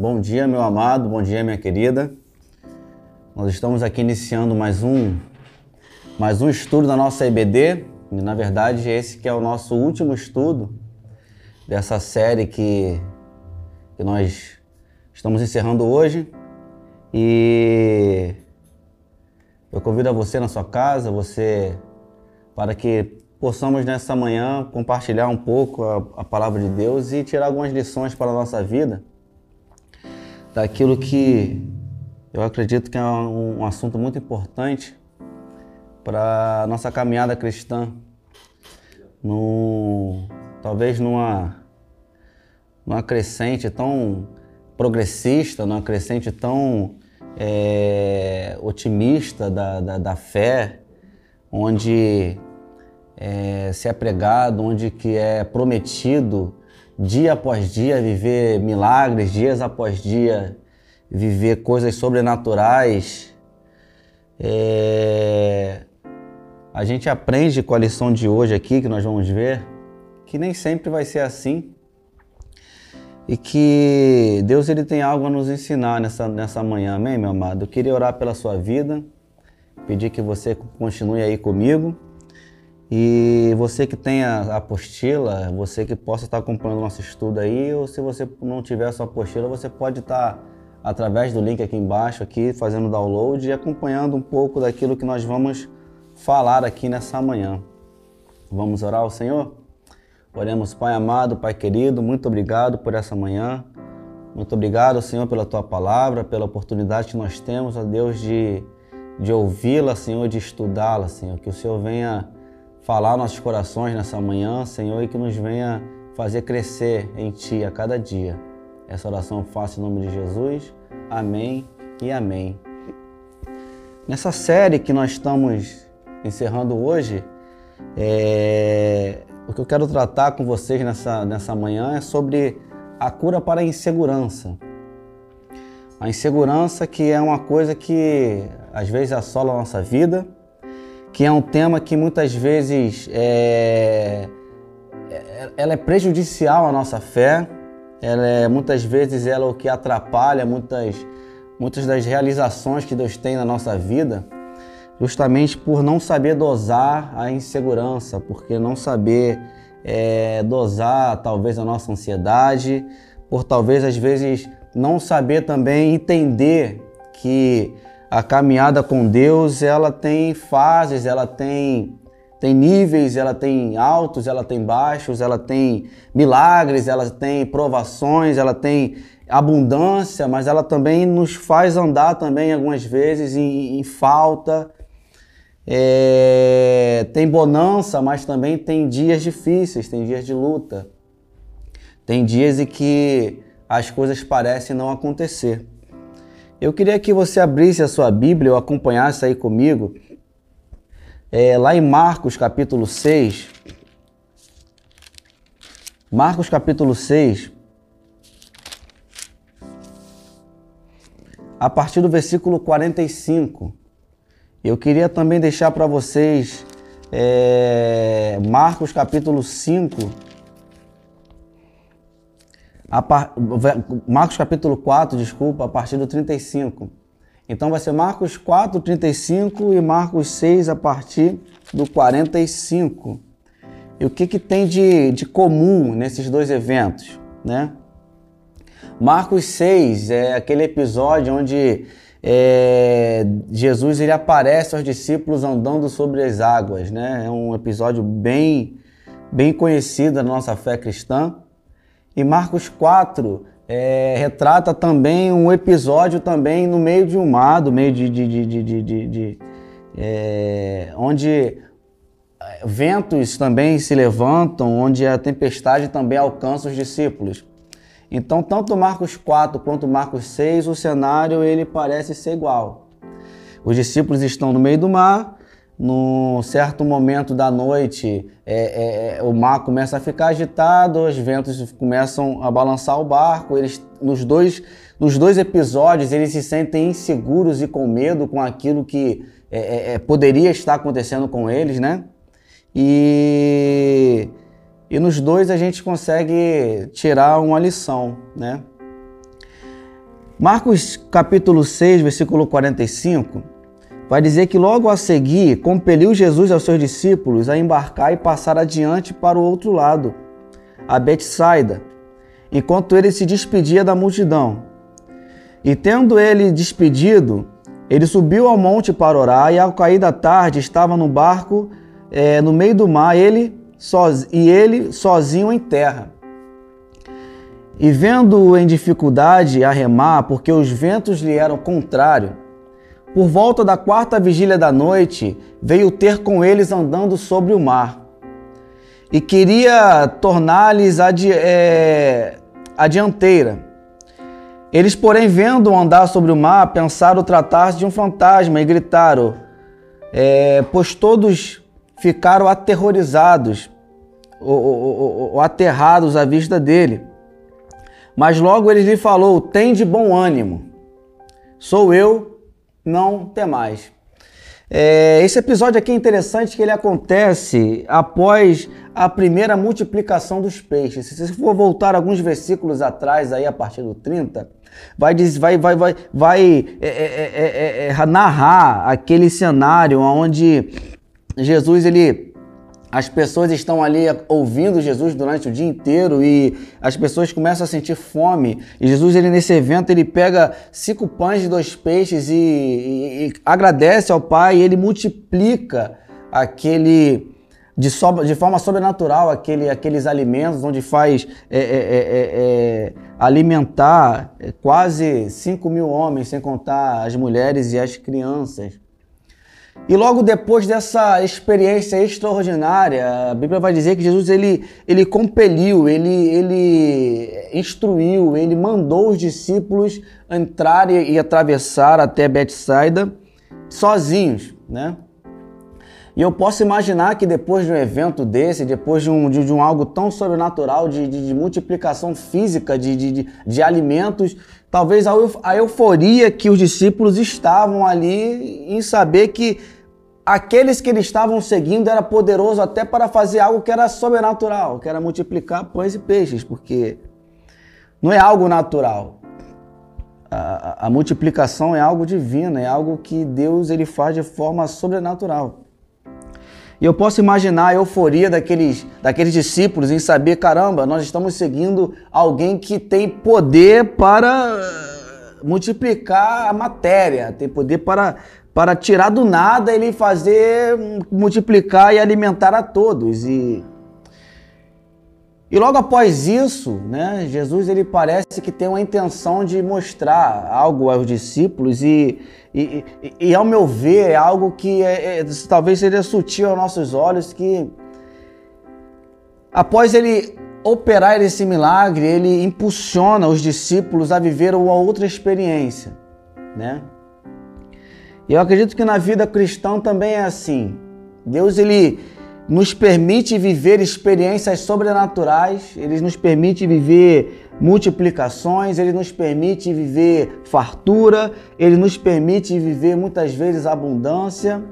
Bom dia, meu amado, bom dia, minha querida. Nós estamos aqui iniciando mais um mais um estudo da nossa EBD. E, na verdade, esse que é o nosso último estudo dessa série que, que nós estamos encerrando hoje. E eu convido a você na sua casa, você para que possamos nessa manhã compartilhar um pouco a, a palavra de Deus e tirar algumas lições para a nossa vida daquilo que eu acredito que é um, um assunto muito importante para nossa caminhada cristã. No, talvez numa, numa crescente tão progressista, numa crescente tão é, otimista da, da, da, fé, onde é, se é pregado, onde que é prometido dia após dia viver milagres, dias após dia viver coisas sobrenaturais. É... A gente aprende com a lição de hoje aqui, que nós vamos ver, que nem sempre vai ser assim. E que Deus ele tem algo a nos ensinar nessa, nessa manhã, amém, meu amado? Eu queria orar pela sua vida, pedir que você continue aí comigo. E você que tem a apostila, você que possa estar acompanhando o nosso estudo aí, ou se você não tiver a sua apostila, você pode estar através do link aqui embaixo, aqui fazendo download e acompanhando um pouco daquilo que nós vamos falar aqui nessa manhã. Vamos orar ao Senhor? Oremos, Pai amado, Pai querido, muito obrigado por essa manhã. Muito obrigado, Senhor, pela tua palavra, pela oportunidade que nós temos, ó Deus, de, de ouvi-la, Senhor, de estudá-la, Senhor. Que o Senhor venha falar nossos corações nessa manhã, Senhor, e que nos venha fazer crescer em Ti a cada dia. Essa oração eu faço em nome de Jesus. Amém e amém. Nessa série que nós estamos encerrando hoje, é... o que eu quero tratar com vocês nessa, nessa manhã é sobre a cura para a insegurança. A insegurança que é uma coisa que às vezes assola a nossa vida, que é um tema que muitas vezes é, é, ela é prejudicial à nossa fé, ela é, muitas vezes ela é o que atrapalha muitas, muitas das realizações que Deus tem na nossa vida, justamente por não saber dosar a insegurança, porque não saber é, dosar talvez a nossa ansiedade, por talvez às vezes não saber também entender que a caminhada com Deus, ela tem fases, ela tem tem níveis, ela tem altos, ela tem baixos, ela tem milagres, ela tem provações, ela tem abundância, mas ela também nos faz andar também algumas vezes em, em falta. É, tem bonança, mas também tem dias difíceis, tem dias de luta. Tem dias em que as coisas parecem não acontecer. Eu queria que você abrisse a sua Bíblia ou acompanhasse aí comigo, é, lá em Marcos capítulo 6. Marcos capítulo 6, a partir do versículo 45. Eu queria também deixar para vocês é, Marcos capítulo 5 Par... Marcos capítulo 4, desculpa, a partir do 35. Então vai ser Marcos 4, 35 e Marcos 6 a partir do 45. E o que, que tem de, de comum nesses dois eventos? Né? Marcos 6 é aquele episódio onde é, Jesus ele aparece aos discípulos andando sobre as águas. Né? É um episódio bem, bem conhecido da nossa fé cristã. E Marcos 4 é, retrata também um episódio também no meio de um mar, no meio de, de, de, de, é, onde é, ventos também se levantam, onde a tempestade também alcança os discípulos. Então, tanto Marcos 4 quanto Marcos 6, o cenário ele parece ser igual. Os discípulos estão no meio do mar, num certo momento da noite, é, é, é, o mar começa a ficar agitado, os ventos começam a balançar o barco. Eles, nos dois, nos dois episódios, eles se sentem inseguros e com medo com aquilo que é, é, é poderia estar acontecendo com eles, né? E, e nos dois a gente consegue tirar uma lição, né? Marcos capítulo 6, versículo 45, vai dizer que logo a seguir compeliu Jesus aos seus discípulos a embarcar e passar adiante para o outro lado, a Betsaida, enquanto ele se despedia da multidão. E tendo ele despedido, ele subiu ao monte para orar, e ao cair da tarde estava no barco é, no meio do mar, ele soz... e ele sozinho em terra. E vendo-o em dificuldade a remar, porque os ventos lhe eram contrários, por volta da quarta vigília da noite, veio ter com eles andando sobre o mar. E queria tornar-lhes a, é, dianteira. Eles, porém, vendo andar sobre o mar, pensaram tratar-se de um fantasma e gritaram, é, pois todos ficaram aterrorizados ou, ou, ou, aterrados à vista dele. Mas logo ele lhe falou: Tem de bom ânimo, sou eu, não temais. É, esse episódio aqui é interessante que ele acontece após a primeira multiplicação dos peixes. Se você for voltar alguns versículos atrás, aí a partir do 30, vai, vai, vai, vai, vai é, é, é, narrar aquele cenário onde Jesus ele as pessoas estão ali ouvindo Jesus durante o dia inteiro e as pessoas começam a sentir fome. E Jesus, ele nesse evento, ele pega cinco pães e dois peixes e, e, e agradece ao Pai e ele multiplica aquele de, so, de forma sobrenatural aquele, aqueles alimentos, onde faz é, é, é, é, é alimentar quase 5 mil homens, sem contar as mulheres e as crianças. E logo depois dessa experiência extraordinária, a Bíblia vai dizer que Jesus ele, ele compeliu, ele, ele instruiu, ele mandou os discípulos entrar e, e atravessar até Betsaida sozinhos, né? E eu posso imaginar que depois de um evento desse, depois de um, de, de um algo tão sobrenatural, de, de, de multiplicação física de, de, alimentos, talvez a, a euforia que os discípulos estavam ali em saber que aqueles que eles estavam seguindo era poderoso até para fazer algo que era sobrenatural, que era multiplicar pães e peixes, porque não é algo natural. A, a, multiplicação é algo divino, é algo que Deus ele faz de forma sobrenatural. E eu posso imaginar a euforia daqueles, daqueles discípulos em saber, caramba, nós estamos seguindo alguém que tem poder para multiplicar a matéria, tem poder para, para tirar do nada ele fazer multiplicar e alimentar a todos. E, e logo após isso, né, Jesus ele parece que tem uma intenção de mostrar algo aos discípulos e, e, e, e ao meu ver é algo que é, é, talvez seja sutil aos nossos olhos que após ele operar esse milagre, ele impulsiona os discípulos a viver uma outra experiência, né? E eu acredito que na vida cristã também é assim. Deus ele nos permite viver experiências sobrenaturais, ele nos permite viver multiplicações, ele nos permite viver fartura, ele nos permite viver muitas vezes abundância,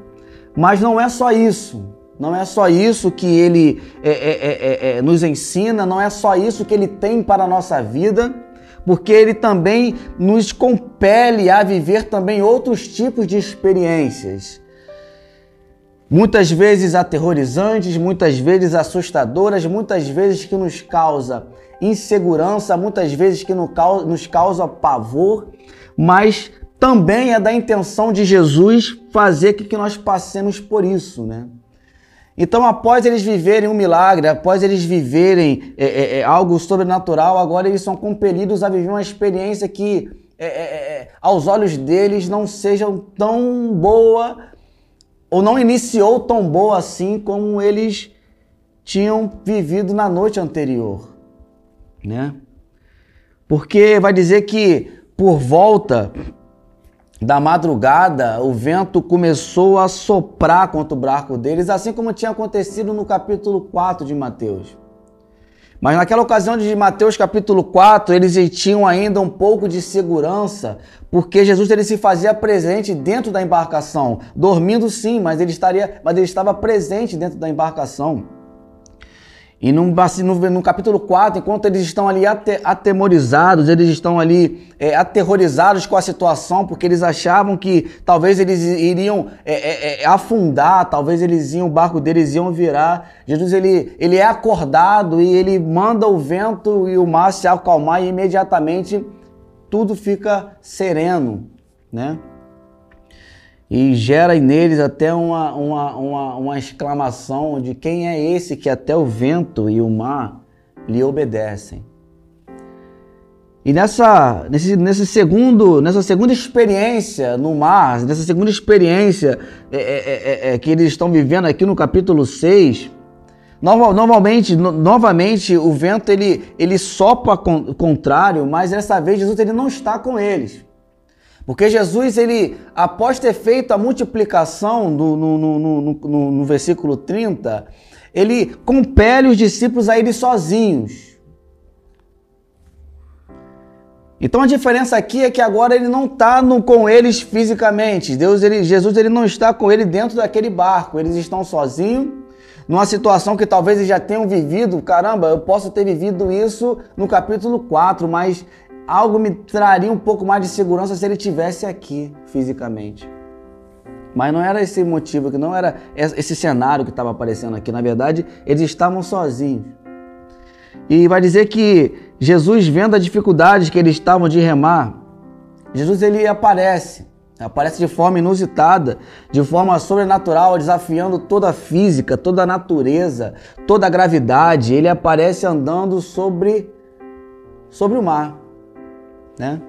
mas não é só isso. Não é só isso que ele é, é, é, é nos ensina, não é só isso que ele tem para a nossa vida, porque ele também nos compele a viver também outros tipos de experiências muitas vezes aterrorizantes, muitas vezes assustadoras, muitas vezes que nos causa insegurança, muitas vezes que nos causa pavor, mas também é da intenção de Jesus fazer com que nós passemos por isso, né? Então, após eles viverem um milagre, após eles viverem é, é, é algo sobrenatural, agora eles são compelidos a viver uma experiência que, é, é, é aos olhos deles, não seja tão boa ou não iniciou tão boa assim como eles tinham vivido na noite anterior, né? Porque vai dizer que por volta da madrugada o vento começou a soprar contra o barco deles, assim como tinha acontecido no capítulo 4 de Mateus. Mas naquela ocasião de Mateus capítulo 4, eles tinham ainda um pouco de segurança, porque Jesus ele se fazia presente dentro da embarcação, dormindo sim, mas ele estaria, mas ele estava presente dentro da embarcação. E no, no, capítulo 4, enquanto eles estão ali atemorizados, eles estão ali é, aterrorizados com a situação, porque eles achavam que talvez eles iriam é, é, é, afundar, talvez eles iam, o barco deles iam virar. Jesus ele, ele é acordado e ele manda o vento e o mar se acalmar e imediatamente tudo fica sereno, né? E gera neles até uma, uma, uma, uma, exclamação de quem é esse que até o vento e o mar lhe obedecem. E nessa, nesse, nesse segundo, nessa segunda experiência no mar, nessa segunda experiência é, é, é, é que eles estão vivendo aqui no capítulo 6, Normalmente, novamente, o vento ele, ele sopra contrário, mas dessa vez Jesus ele não está com eles. Porque Jesus, ele, após ter feito a multiplicação no, no, no, no, versículo 30, ele compele os discípulos a irem sozinhos. Então a diferença aqui é que agora ele não está com eles fisicamente. Deus, ele, Jesus, ele não está com ele dentro daquele barco. Eles estão sozinhos, numa situação que talvez eles já tenham vivido. Caramba, eu posso ter vivido isso no capítulo 4, mas algo me traria um pouco mais de segurança se ele tivesse aqui fisicamente. Mas não era esse motivo, que não era esse cenário que estava aparecendo aqui. Na verdade, eles estavam sozinhos. E vai dizer que Jesus, vendo a dificuldade que eles estavam de remar, Jesus ele aparece, aparece de forma inusitada, de forma sobrenatural, desafiando toda a física, toda a natureza, toda a gravidade. Ele aparece andando sobre sobre o mar né?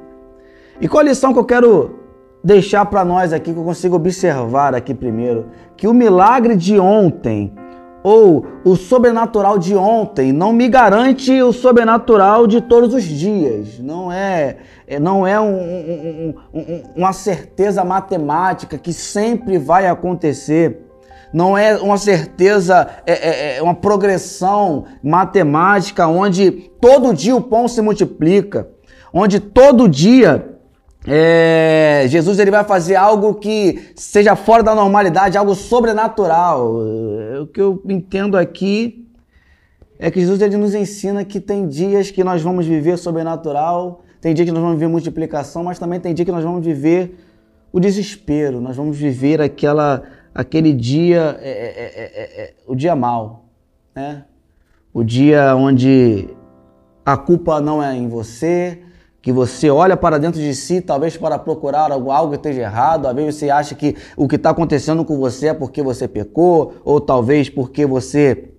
E qual a lição que eu quero deixar para nós aqui, que eu consigo observar aqui primeiro? Que o milagre de ontem ou o sobrenatural de ontem não me garante o sobrenatural de todos os dias. Não é, é não é um, um, um, uma certeza matemática que sempre vai acontecer. Não é uma certeza, é, é, é uma progressão matemática onde todo dia o pão se multiplica onde todo dia é, Jesus ele vai fazer algo que seja fora da normalidade, algo sobrenatural. O que eu entendo aqui é que Jesus ele nos ensina que tem dias que nós vamos viver sobrenatural, tem dia que nós vamos viver multiplicação, mas também tem dia que nós vamos viver o desespero, nós vamos viver aquela, aquele dia, é, é, é, o dia mal, né? O dia onde a culpa não é em você, que você olha para dentro de si, talvez para procurar algo, algo que esteja errado, às vezes você acha que o que está acontecendo com você é porque você pecou, ou talvez porque você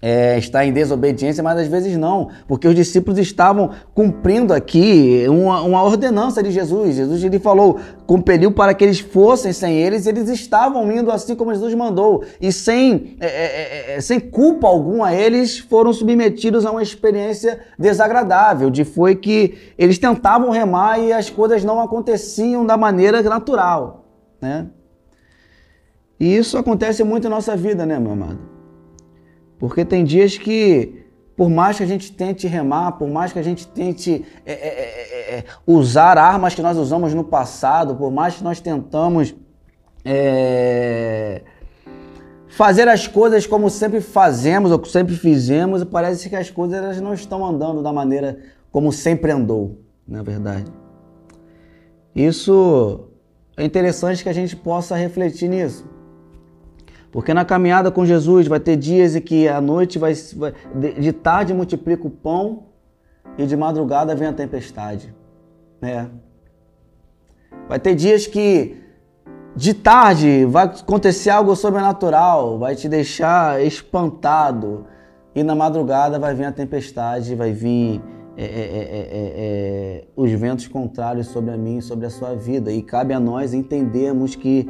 é, está em desobediência, mas às vezes não, porque os discípulos estavam cumprindo aqui uma, uma, ordenança de Jesus. Jesus ele falou, compeliu para que eles fossem sem eles, eles estavam indo assim como Jesus mandou, e sem, é, é, é, é sem culpa alguma, eles foram submetidos a uma experiência desagradável, de foi que eles tentavam remar e as coisas não aconteciam da maneira natural, né? E isso acontece muito em nossa vida, né, meu amado? Porque tem dias que, por mais que a gente tente remar, por mais que a gente tente é, é, é, é, é usar armas que nós usamos no passado, por mais que nós tentamos é, fazer as coisas como sempre fazemos ou sempre fizemos, parece que as coisas elas não estão andando da maneira como sempre andou, na verdade. Isso é interessante que a gente possa refletir nisso. Porque na caminhada com Jesus vai ter dias em que a noite vai, de tarde multiplica o pão e de madrugada vem a tempestade. É. Vai ter dias que de tarde vai acontecer algo sobrenatural, vai te deixar espantado e na madrugada vai vir a tempestade, vai vir é é, é, é, é, os ventos contrários sobre a mim e sobre a sua vida. E cabe a nós entendermos que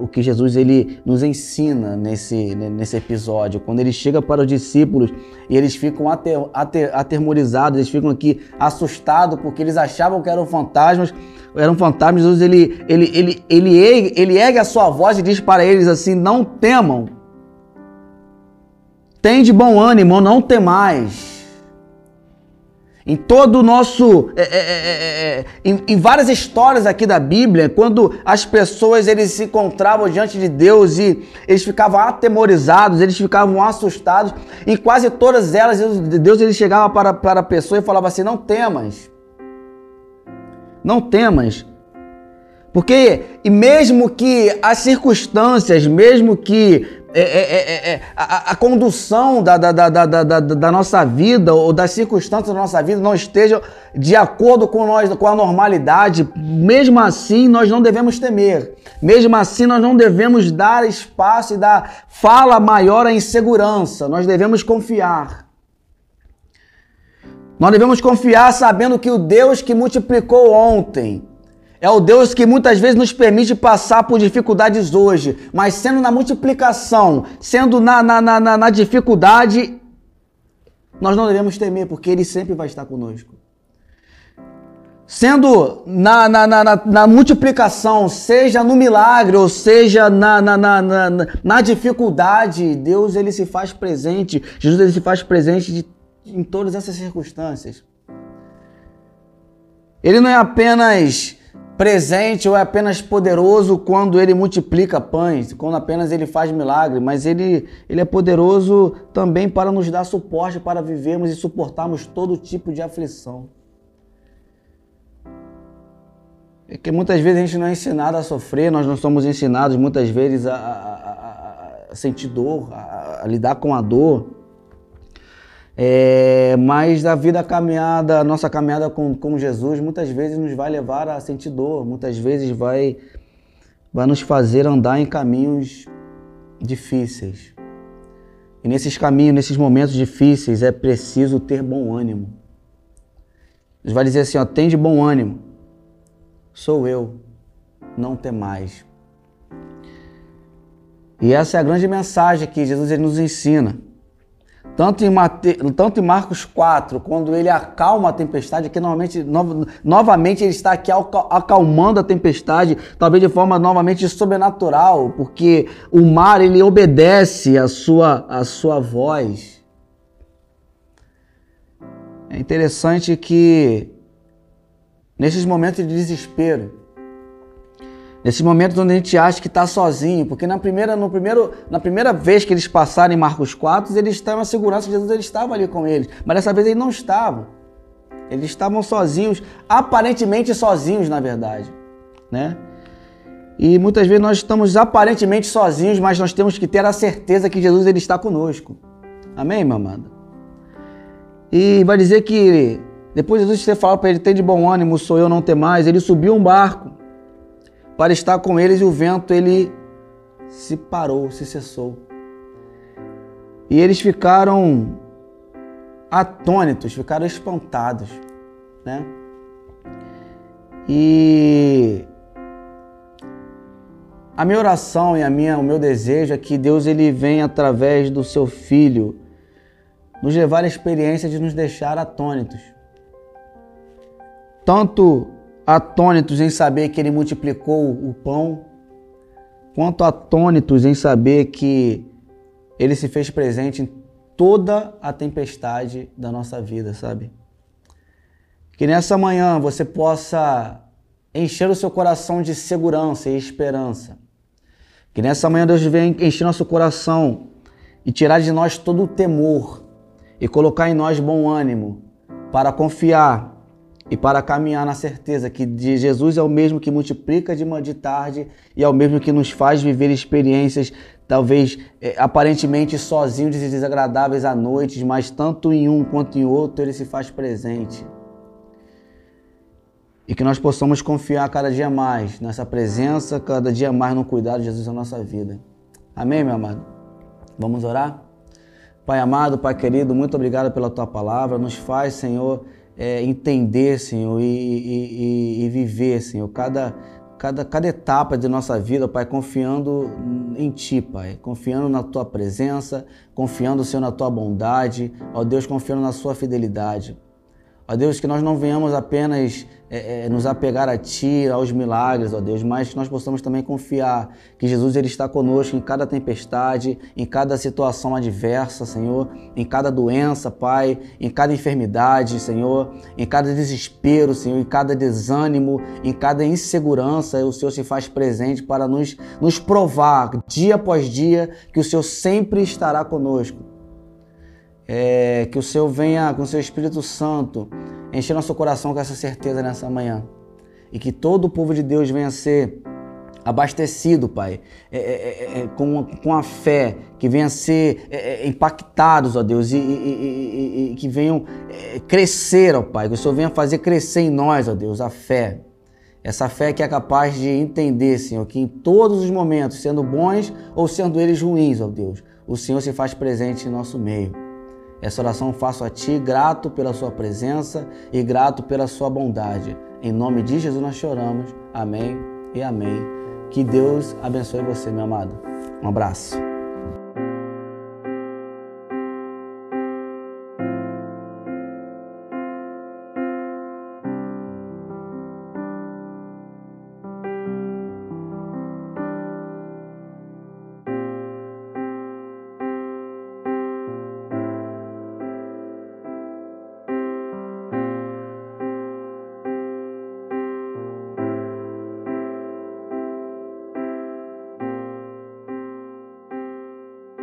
o que Jesus ele nos ensina nesse, nesse episódio. Quando ele chega para os discípulos e eles ficam ater, ater, aterrorizados, eles ficam aqui assustados porque eles achavam que eram fantasmas. Eram fantasmas, Jesus ele, ele, ele, ele, ele, ele ergue a sua voz e diz para eles assim: Não temam, tem de bom ânimo, não temais. Em todo o nosso. É, é, é, em, em, várias histórias aqui da Bíblia, quando as pessoas eles se encontravam diante de Deus e eles ficavam atemorizados, eles ficavam assustados, em quase todas elas, Deus ele chegava para, para a pessoa e falava assim: Não temas. Não temas. Porque, e mesmo que as circunstâncias, mesmo que é, é, é, é, a, a, condução da, da, da, da, nossa vida ou das circunstâncias da nossa vida não estejam de acordo com nós, com a normalidade, mesmo assim nós não devemos temer. Mesmo assim nós não devemos dar espaço e dar fala maior à insegurança. Nós devemos confiar. Nós devemos confiar sabendo que o Deus que multiplicou ontem, é o Deus que muitas vezes nos permite passar por dificuldades hoje, mas sendo na multiplicação, sendo na, na, na, na dificuldade, nós não devemos temer, porque Ele sempre vai estar conosco. Sendo na, na, na, na multiplicação, seja no milagre ou seja na, na, na, na, dificuldade, Deus ele se faz presente, Jesus ele se faz presente em todas essas circunstâncias. Ele não é apenas presente ou é apenas poderoso quando ele multiplica pães, quando apenas ele faz milagre, mas ele, ele é poderoso também para nos dar suporte para vivermos e suportarmos todo tipo de aflição. É que muitas vezes a gente não é ensinado a sofrer, nós não somos ensinados muitas vezes a, a, a, a sentir dor, a lidar com a dor. É, mas a vida caminhada, a nossa caminhada com, com Jesus, muitas vezes nos vai levar a sentir dor, muitas vezes vai, vai nos fazer andar em caminhos difíceis. E nesses caminhos, nesses momentos difíceis, é preciso ter bom ânimo. Ele vai dizer assim: ó, tem de bom ânimo, sou eu, não tem mais. E essa é a grande mensagem que Jesus ele nos ensina. Tanto em, Mate... Tanto em Marcos 4, quando ele acalma a tempestade, que normalmente, no... novamente ele está aqui acalmando a tempestade, talvez de forma novamente sobrenatural, porque o mar ele obedece a sua, a sua voz. É interessante que nesses momentos de desespero, Nesses momentos onde a gente acha que está sozinho, porque na primeira, no primeiro, na primeira vez que eles passaram em Marcos 4, eles estavam a segurança de Jesus, ele estava ali com eles. Mas dessa vez eles não estavam. Eles estavam sozinhos, aparentemente sozinhos, na verdade. Né? E muitas vezes nós estamos aparentemente sozinhos, mas nós temos que ter a certeza que Jesus ele está conosco. Amém, meu amado? E vai dizer que depois de Jesus ter falado para ele, tem de bom ânimo, sou eu, não ter mais, ele subiu um barco para estar com eles e o vento ele se parou, se cessou. E eles ficaram atônitos, ficaram espantados, né? E a minha oração e a minha, o meu desejo é que Deus ele venha através do seu filho nos levar a experiência de nos deixar atônitos. Tanto atônitos em saber que ele multiplicou o pão, quanto atônitos em saber que ele se fez presente em toda a tempestade da nossa vida, sabe? Que nessa manhã você possa encher o seu coração de segurança e esperança. Que nessa manhã Deus venha encher nosso coração e tirar de nós todo o temor e colocar em nós bom ânimo para confiar e para caminhar na certeza que Jesus é o mesmo que multiplica de manhã de tarde e é o mesmo que nos faz viver experiências talvez é, aparentemente sozinhos e desagradáveis à noite, mas tanto em um quanto em outro ele se faz presente. E que nós possamos confiar cada dia mais nessa presença, cada dia mais no cuidado de Jesus na nossa vida. Amém, meu amado? Vamos orar? Pai amado, Pai querido, muito obrigado pela tua palavra. Nos faz, Senhor, é, entender, Senhor, e, e, e, viver, Senhor, cada, cada, cada etapa de nossa vida, Pai, confiando em Ti, Pai, confiando na Tua presença, confiando, Senhor, na Tua bondade, ó Deus, confiando na Sua fidelidade. Ó Deus, que nós não venhamos apenas é, é, nos apegar a Ti, aos milagres, ó Deus, mas que nós possamos também confiar que Jesus ele está conosco em cada tempestade, em cada situação adversa, Senhor, em cada doença, Pai, em cada enfermidade, Senhor, em cada desespero, Senhor, em cada desânimo, em cada insegurança, o Senhor se faz presente para nos, nos provar dia após dia que o Senhor sempre estará conosco é, que o Senhor venha com o seu Espírito Santo encher nosso coração com essa certeza nessa manhã. E que todo o povo de Deus venha ser abastecido, Pai, é, é, é, é com, com a fé, que venha ser é, é, impactados, ó Deus, e, e, e, e que venham crescer, ó Pai, que o Senhor venha fazer crescer em nós, ó Deus, a fé. Essa fé que é capaz de entender, Senhor, que em todos os momentos, sendo bons ou sendo eles ruins, ó Deus, o Senhor se faz presente em nosso meio. Essa oração faço a Ti, grato pela Sua presença e grato pela Sua bondade. Em nome de Jesus nós choramos. Amém e amém. Que Deus abençoe você, meu amado. Um abraço.